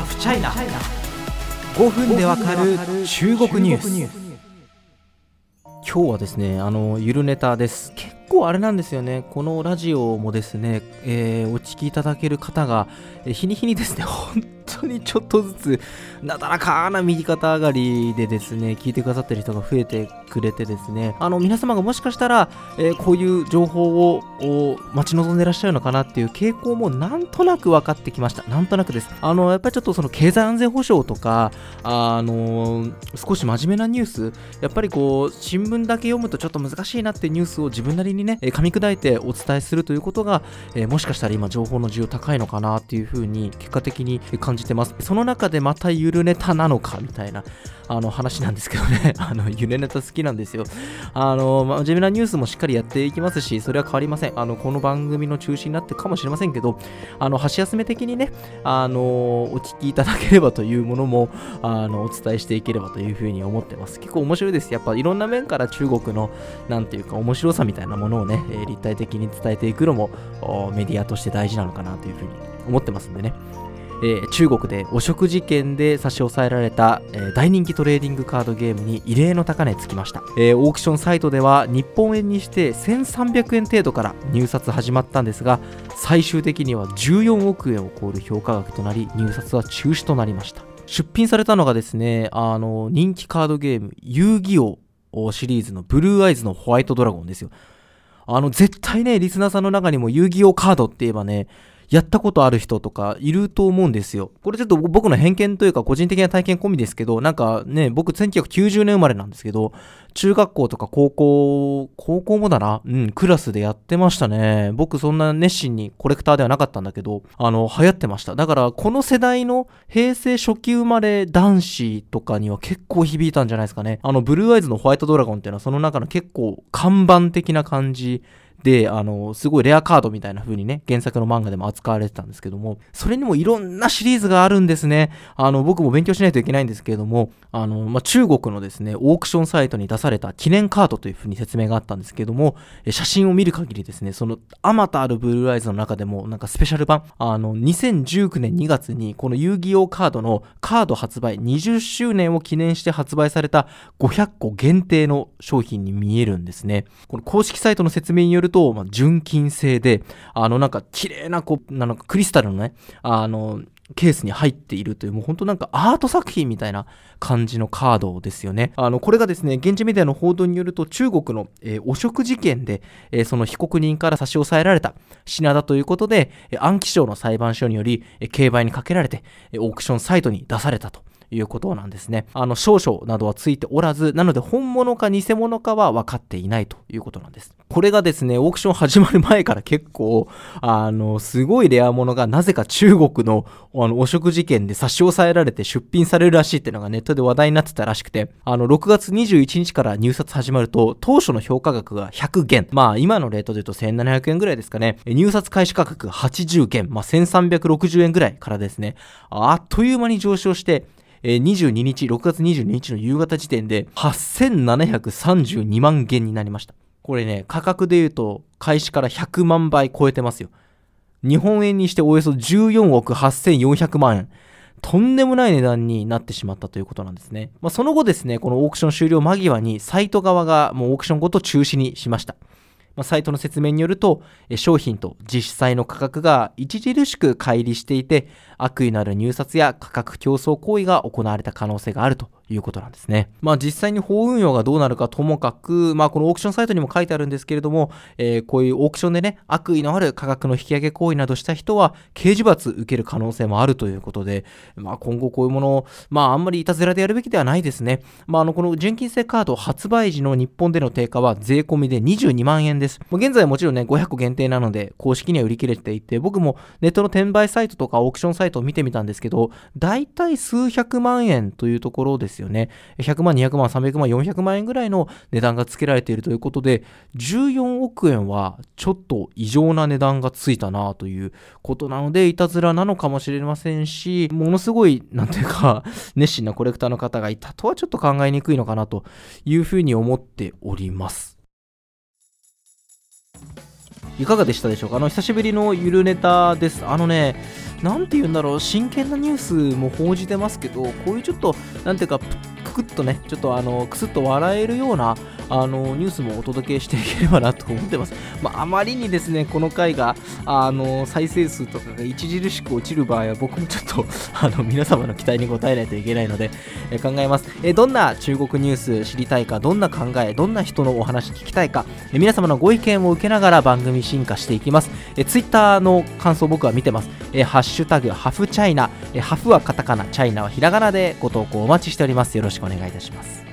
ハフチャイナ5分でわかる中国ニュース。今日はですねあのゆるネタです。結構あれなんですよね。このラジオもですね、えー、お聞きいただける方が、えー、日に日にですね本当にちょっとずつなだらかな右肩上がりでですね聞いてくださってる人が増えてくれてですね。あの皆様がもしかしたら、えー、こういう情報を待ち望んでらっしゃるのかなっていう傾向もなんとなく分かってきました。なんとなくです。あのやっぱりちょっとその経済安全保障とかあの少し真面目なニュース。やっぱりこう新聞だけ読むとちょっと難しいなってニュースを自分なりにね噛み砕いてお伝えするということが、えー、もしかしたら今情報の需要高いのかなっていうふうに結果的に感じてますその中でまたゆるネタなのかみたいなあの話なんですけどね、あの、ゆるネタ好きなんですよ。あの、まあ、真面目なニュースもしっかりやっていきますし、それは変わりません。あの、この番組の中心になってかもしれませんけど、あの、箸休め的にね、あの、お聞きいただければというものも、あの、お伝えしていければというふうに思ってます。結構面白いです。やっぱいろんな面から中国の、なんていうか、面白さみたいなものをね、立体的に伝えていくのも、メディアとして大事なのかなというふうに思ってますんでね。えー、中国で汚職事件で差し押さえられた、えー、大人気トレーディングカードゲームに異例の高値つきました、えー、オークションサイトでは日本円にして1300円程度から入札始まったんですが最終的には14億円を超える評価額となり入札は中止となりました。出品されたのがですねあの人気カードゲーム遊戯王シリーズのブルーアイズのホワイトドラゴンですよ。あの絶対ねリスナーさんの中にも遊戯王カードって言えばねやったことある人とかいると思うんですよ。これちょっと僕の偏見というか個人的な体験込みですけど、なんかね、僕1990年生まれなんですけど、中学校とか高校、高校もだな、うん、クラスでやってましたね。僕そんな熱心にコレクターではなかったんだけど、あの、流行ってました。だからこの世代の平成初期生まれ男子とかには結構響いたんじゃないですかね。あの、ブルーアイズのホワイトドラゴンっていうのはその中の結構看板的な感じで、あの、すごいレアカードみたいな風にね、原作の漫画でも扱われてたんですけども、それにもいろんなシリーズがあるんですね。あの、僕も勉強しないといけないんですけれども、あの、まあ、中国のですね、オークションサイトに出された記念カードという風に説明があったんですけども、写真を見る限りですね、その、あまたあるブルーアイズの中でも、なんかスペシャル版、あの、2019年2月に、この遊戯王カードのカード発売20周年を記念して発売された500個限定の商品に見えるんですね。この公式サイトの説明によると、まあ、純金製で、あの、なんか、綺麗な、こう、なんかクリスタルのね、あの、ケースに入っているという、もう本当なんかアート作品みたいな感じのカードですよね。あの、これがですね、現地メディアの報道によると、中国の、えー、汚職事件で、えー、その被告人から差し押さえられた品だということで、えー、安徽省の裁判所により、えー、競売にかけられて、えー、オークションサイトに出されたと。いうことなんですね。あの、少々などはついておらず、なので本物か偽物かは分かっていないということなんです。これがですね、オークション始まる前から結構、あの、すごいレア物がなぜか中国のあの汚職事件で差し押さえられて出品されるらしいっていうのがネットで話題になってたらしくて、あの、6月21日から入札始まると、当初の評価額が100元。まあ、今のレートで言うと1700円ぐらいですかね。入札開始価格80元。まあ、1360円ぐらいからですね、あっという間に上昇して、えー、22日、6月22日の夕方時点で8732万元になりました。これね、価格で言うと開始から100万倍超えてますよ。日本円にしておよそ14億8400万円。とんでもない値段になってしまったということなんですね。まあ、その後ですね、このオークション終了間際にサイト側がもうオークションごと中止にしました。まあ、サイトの説明によると、商品と実際の価格が著しく乖離していて、悪意のある入札や価格競争行為が行われた可能性があるということなんですね。まあ実際に法運用がどうなるかともかく、まあこのオークションサイトにも書いてあるんですけれども、えー、こういうオークションでね、悪意のある価格の引き上げ行為などした人は刑事罰受ける可能性もあるということで、まあ今後こういうものを、まああんまりいたずらでやるべきではないですね。まああのこの純金製カード発売時の日本での定価は税込みで22万円です。現在もちろんね、500個限定なので公式には売り切れていて、僕もネットの転売サイトとかオークションサイトを見てみたんですけど、大体数百万円というところですですよね。100万、200万、300万、400万円ぐらいの値段がつけられているということで、14億円はちょっと異常な値段がついたなということなので、いたずらなのかもしれませんし、ものすごい、なんていうか、熱心なコレクターの方がいたとはちょっと考えにくいのかなというふうに思っております。いかがでしたでしょうか？あの久しぶりのゆるネタです。あのねなんて言うんだろう。真剣なニュースも報じてますけどこういうちょっとなんていうかくくっとねちょっとあのくすっと笑えるようなあのニュースもお届けしていければなと思ってます。まあ、あまりにですね、この回があの再生数とかが著しく落ちる場合は、僕もちょっと あの皆様の期待に応えないといけないので、え考えます、えどんな中国ニュース知りたいか、どんな考え、どんな人のお話聞きたいか、え皆様のご意見を受けながら番組進化していきます。え Twitter の感想僕は見てます。えハッシュタグ、ハフチャイナ、えハフはカタカナ、チャイナはひらがなでご投稿お待ちしております。よろしくお願いいたします。